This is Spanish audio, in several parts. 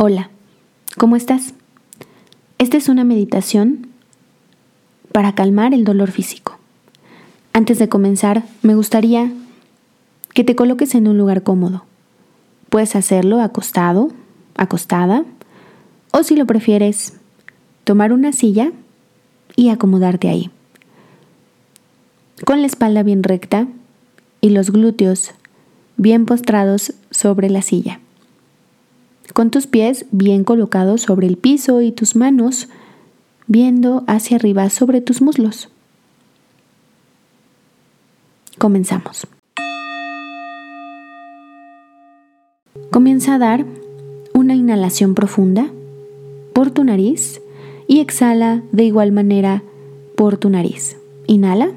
Hola, ¿cómo estás? Esta es una meditación para calmar el dolor físico. Antes de comenzar, me gustaría que te coloques en un lugar cómodo. Puedes hacerlo acostado, acostada, o si lo prefieres, tomar una silla y acomodarte ahí. Con la espalda bien recta y los glúteos bien postrados sobre la silla con tus pies bien colocados sobre el piso y tus manos viendo hacia arriba sobre tus muslos. Comenzamos. Comienza a dar una inhalación profunda por tu nariz y exhala de igual manera por tu nariz. Inhala.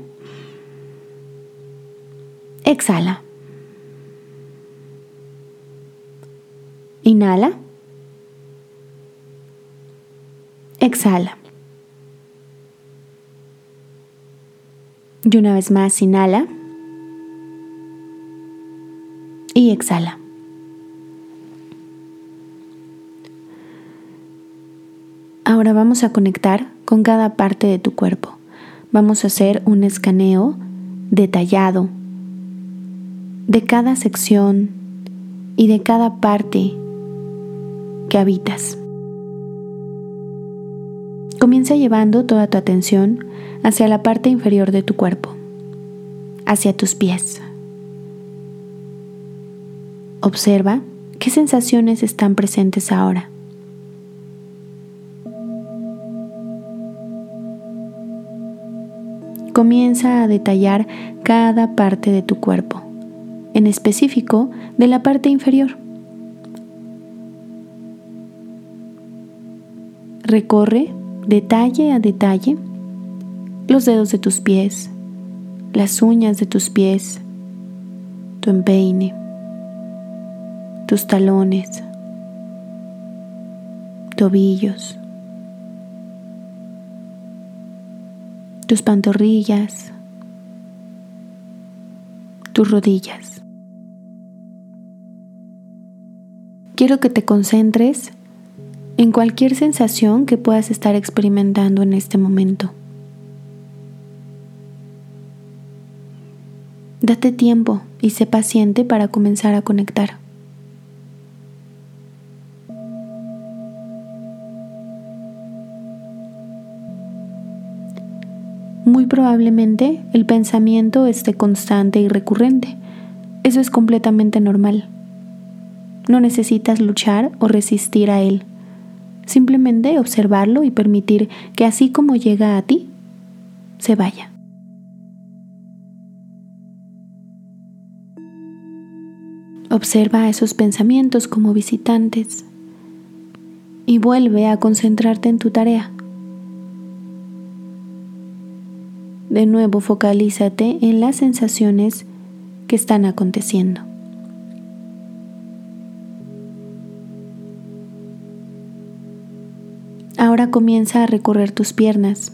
Exhala. Inhala. Exhala. Y una vez más, inhala. Y exhala. Ahora vamos a conectar con cada parte de tu cuerpo. Vamos a hacer un escaneo detallado de cada sección y de cada parte que habitas. Comienza llevando toda tu atención hacia la parte inferior de tu cuerpo, hacia tus pies. Observa qué sensaciones están presentes ahora. Comienza a detallar cada parte de tu cuerpo, en específico de la parte inferior. Recorre detalle a detalle los dedos de tus pies, las uñas de tus pies, tu empeine, tus talones, tobillos, tus pantorrillas, tus rodillas. Quiero que te concentres en cualquier sensación que puedas estar experimentando en este momento. Date tiempo y sé paciente para comenzar a conectar. Muy probablemente el pensamiento esté constante y recurrente. Eso es completamente normal. No necesitas luchar o resistir a él. Simplemente observarlo y permitir que así como llega a ti, se vaya. Observa esos pensamientos como visitantes y vuelve a concentrarte en tu tarea. De nuevo focalízate en las sensaciones que están aconteciendo. Ahora comienza a recorrer tus piernas,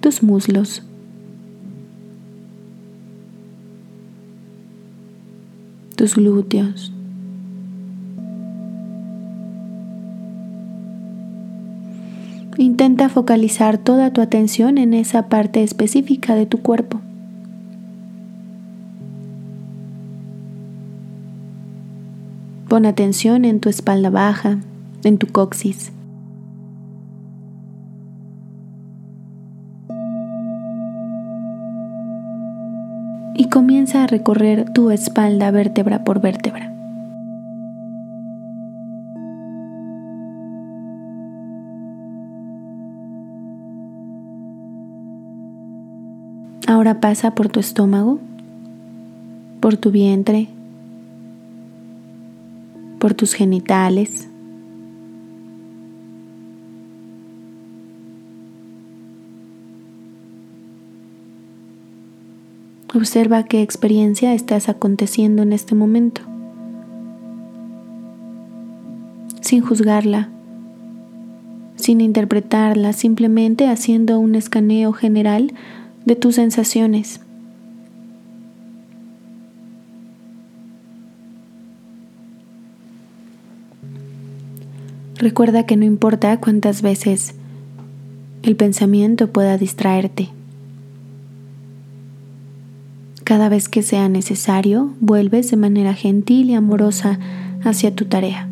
tus muslos, tus glúteos. Intenta focalizar toda tu atención en esa parte específica de tu cuerpo. Pon atención en tu espalda baja, en tu coxis. Y comienza a recorrer tu espalda vértebra por vértebra. Ahora pasa por tu estómago, por tu vientre, por tus genitales, Observa qué experiencia estás aconteciendo en este momento, sin juzgarla, sin interpretarla, simplemente haciendo un escaneo general de tus sensaciones. Recuerda que no importa cuántas veces el pensamiento pueda distraerte. Cada vez que sea necesario, vuelves de manera gentil y amorosa hacia tu tarea.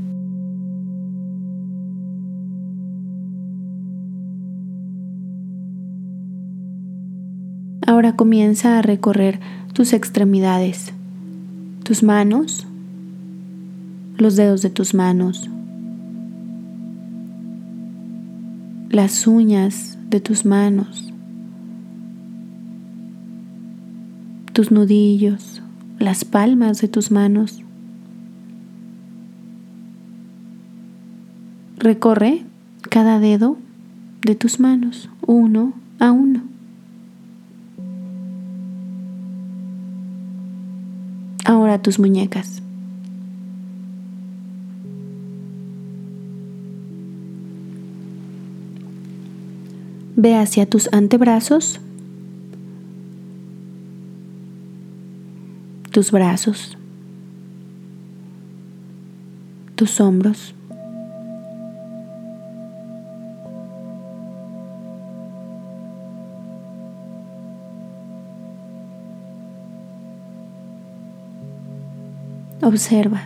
Ahora comienza a recorrer tus extremidades, tus manos, los dedos de tus manos, las uñas de tus manos, tus nudillos, las palmas de tus manos. Recorre cada dedo de tus manos, uno a uno. Ahora tus muñecas. Ve hacia tus antebrazos, tus brazos, tus hombros. Observa.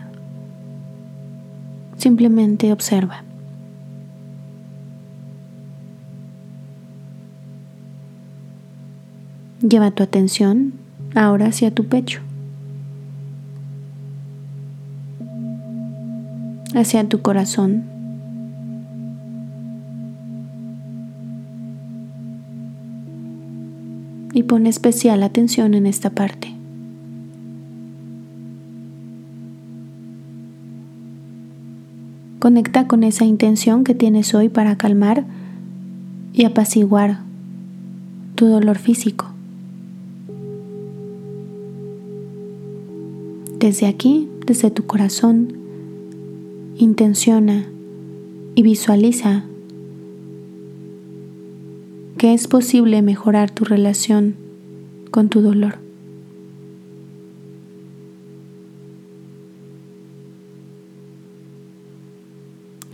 Simplemente observa. Lleva tu atención ahora hacia tu pecho, hacia tu corazón. Y pon especial atención en esta parte. Conecta con esa intención que tienes hoy para calmar y apaciguar tu dolor físico. Desde aquí, desde tu corazón, intenciona y visualiza que es posible mejorar tu relación con tu dolor.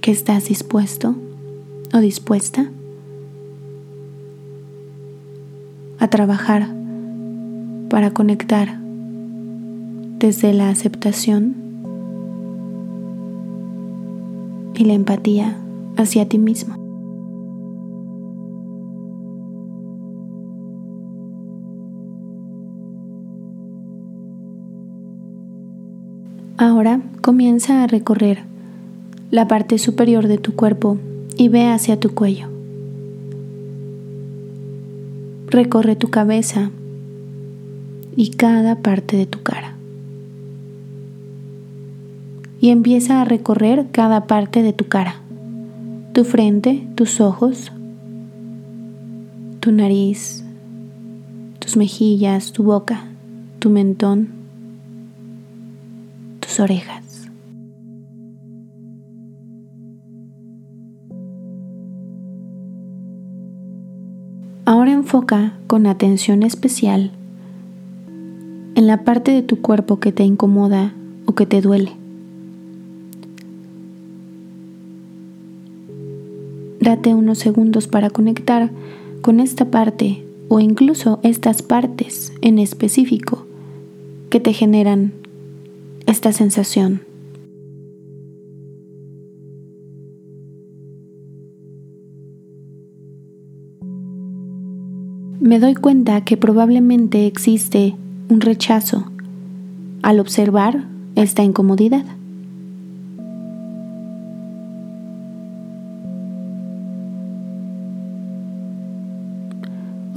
Que estás dispuesto o dispuesta a trabajar para conectar desde la aceptación y la empatía hacia ti mismo. Ahora comienza a recorrer la parte superior de tu cuerpo y ve hacia tu cuello. Recorre tu cabeza y cada parte de tu cara y empieza a recorrer cada parte de tu cara, tu frente, tus ojos, tu nariz, tus mejillas, tu boca, tu mentón, tus orejas. Ahora enfoca con atención especial en la parte de tu cuerpo que te incomoda o que te duele. Date unos segundos para conectar con esta parte o incluso estas partes en específico que te generan esta sensación. Me doy cuenta que probablemente existe un rechazo al observar esta incomodidad.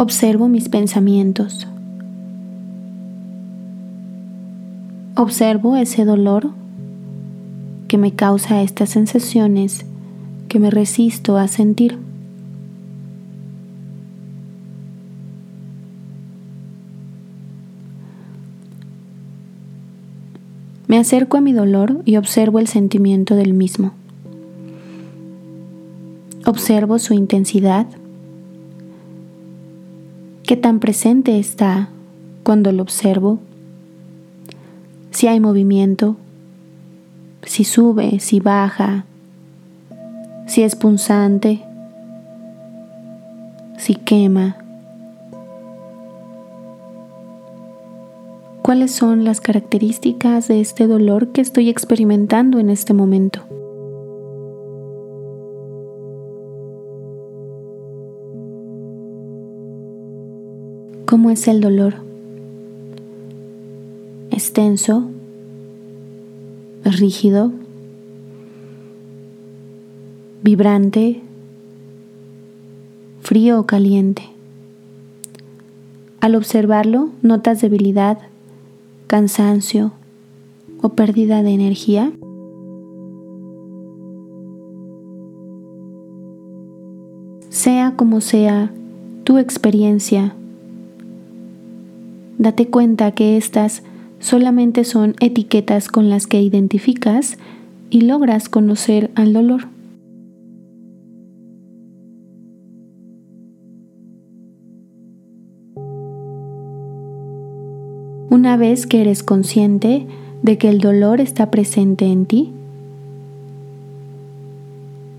Observo mis pensamientos. Observo ese dolor que me causa estas sensaciones que me resisto a sentir. Me acerco a mi dolor y observo el sentimiento del mismo. Observo su intensidad qué tan presente está cuando lo observo, si hay movimiento, si sube, si baja, si es punzante, si quema. ¿Cuáles son las características de este dolor que estoy experimentando en este momento? ¿Cómo es el dolor? ¿Es tenso? ¿Es rígido? ¿Vibrante? ¿Frío o caliente? Al observarlo, ¿notas debilidad, cansancio o pérdida de energía? Sea como sea tu experiencia, date cuenta que estas solamente son etiquetas con las que identificas y logras conocer al dolor. Una vez que eres consciente de que el dolor está presente en ti,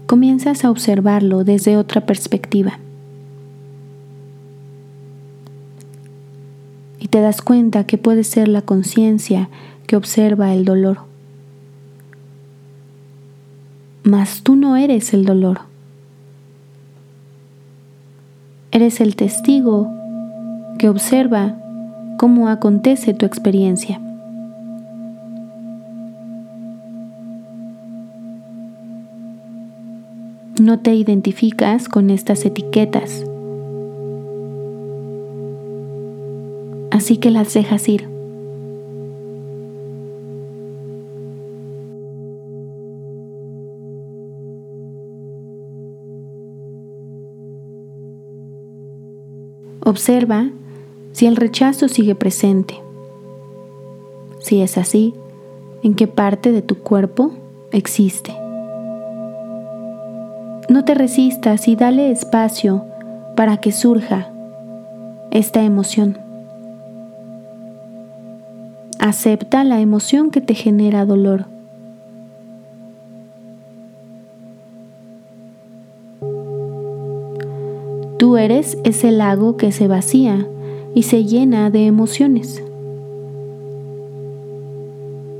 comienzas a observarlo desde otra perspectiva. Te das cuenta que puede ser la conciencia que observa el dolor. Mas tú no eres el dolor. Eres el testigo que observa cómo acontece tu experiencia. No te identificas con estas etiquetas así que las dejas ir. Observa si el rechazo sigue presente. Si es así, ¿en qué parte de tu cuerpo existe? No te resistas y dale espacio para que surja esta emoción. Acepta la emoción que te genera dolor. Tú eres ese lago que se vacía y se llena de emociones.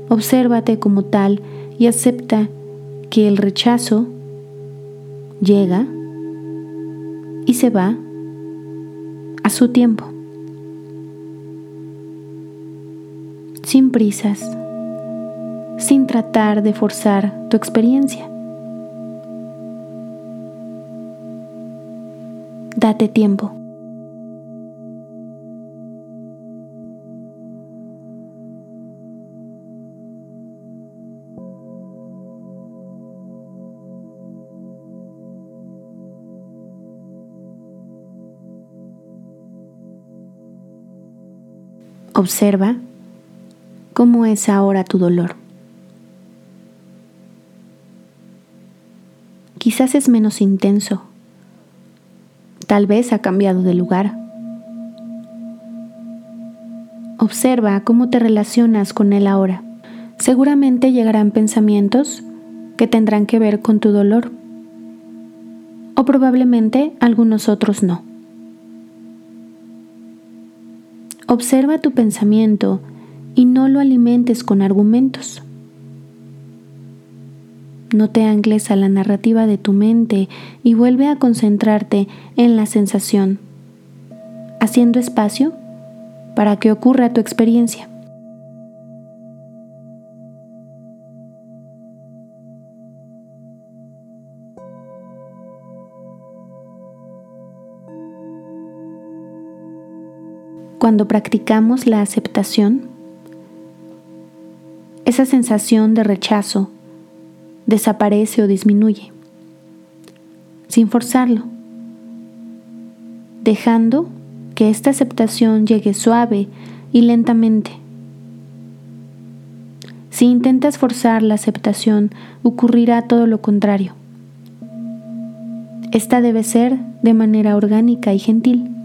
Obsérvate como tal y acepta que el rechazo llega y se va a su tiempo. Sin prisas, sin tratar de forzar tu experiencia. Date tiempo. Observa ¿Cómo es ahora tu dolor? Quizás es menos intenso. Tal vez ha cambiado de lugar. Observa cómo te relacionas con él ahora. Seguramente llegarán pensamientos que tendrán que ver con tu dolor. O probablemente algunos otros no. Observa tu pensamiento y no lo alimentes con argumentos. No te ancles a la narrativa de tu mente y vuelve a concentrarte en la sensación, haciendo espacio para que ocurra tu experiencia. Cuando practicamos la aceptación, esa sensación de rechazo desaparece o disminuye, sin forzarlo, dejando que esta aceptación llegue suave y lentamente. Si intentas forzar la aceptación, ocurrirá todo lo contrario. Esta debe ser de manera orgánica y gentil.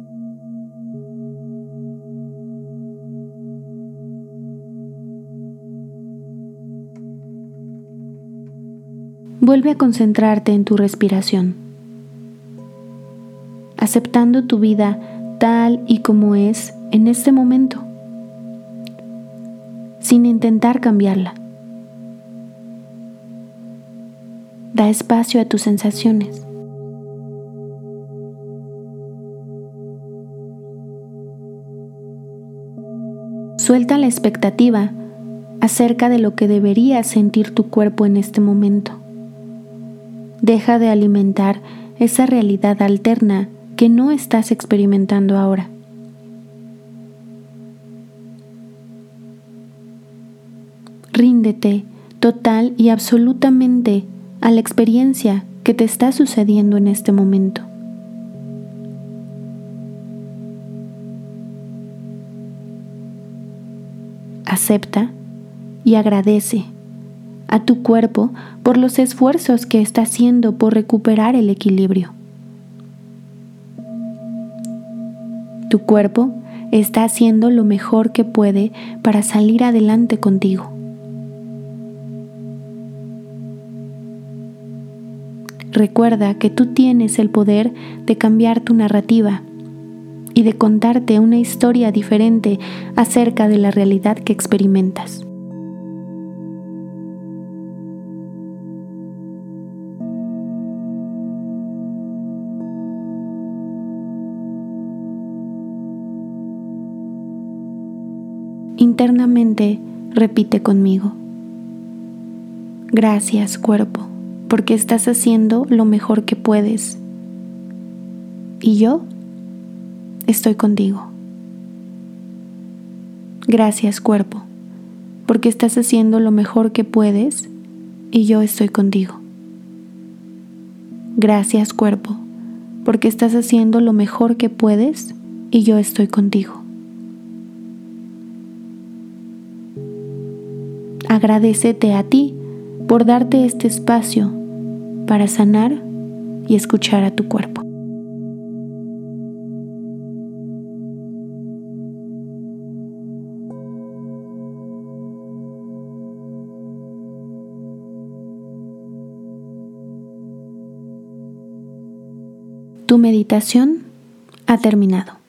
Vuelve a concentrarte en tu respiración, aceptando tu vida tal y como es en este momento, sin intentar cambiarla. Da espacio a tus sensaciones. Suelta la expectativa acerca de lo que debería sentir tu cuerpo en este momento. Deja de alimentar esa realidad alterna que no estás experimentando ahora. Ríndete total y absolutamente a la experiencia que te está sucediendo en este momento. Acepta y agradece a tu cuerpo por los esfuerzos que está haciendo por recuperar el equilibrio. Tu cuerpo está haciendo lo mejor que puede para salir adelante contigo. Recuerda que tú tienes el poder de cambiar tu narrativa y de contarte una historia diferente acerca de la realidad que experimentas. Internamente repite conmigo. Gracias cuerpo, porque estás haciendo lo mejor que puedes. Y yo estoy contigo. Gracias cuerpo, porque estás haciendo lo mejor que puedes y yo estoy contigo. Gracias cuerpo, porque estás haciendo lo mejor que puedes y yo estoy contigo. Agradecete a ti por darte este espacio para sanar y escuchar a tu cuerpo. Tu meditación ha terminado.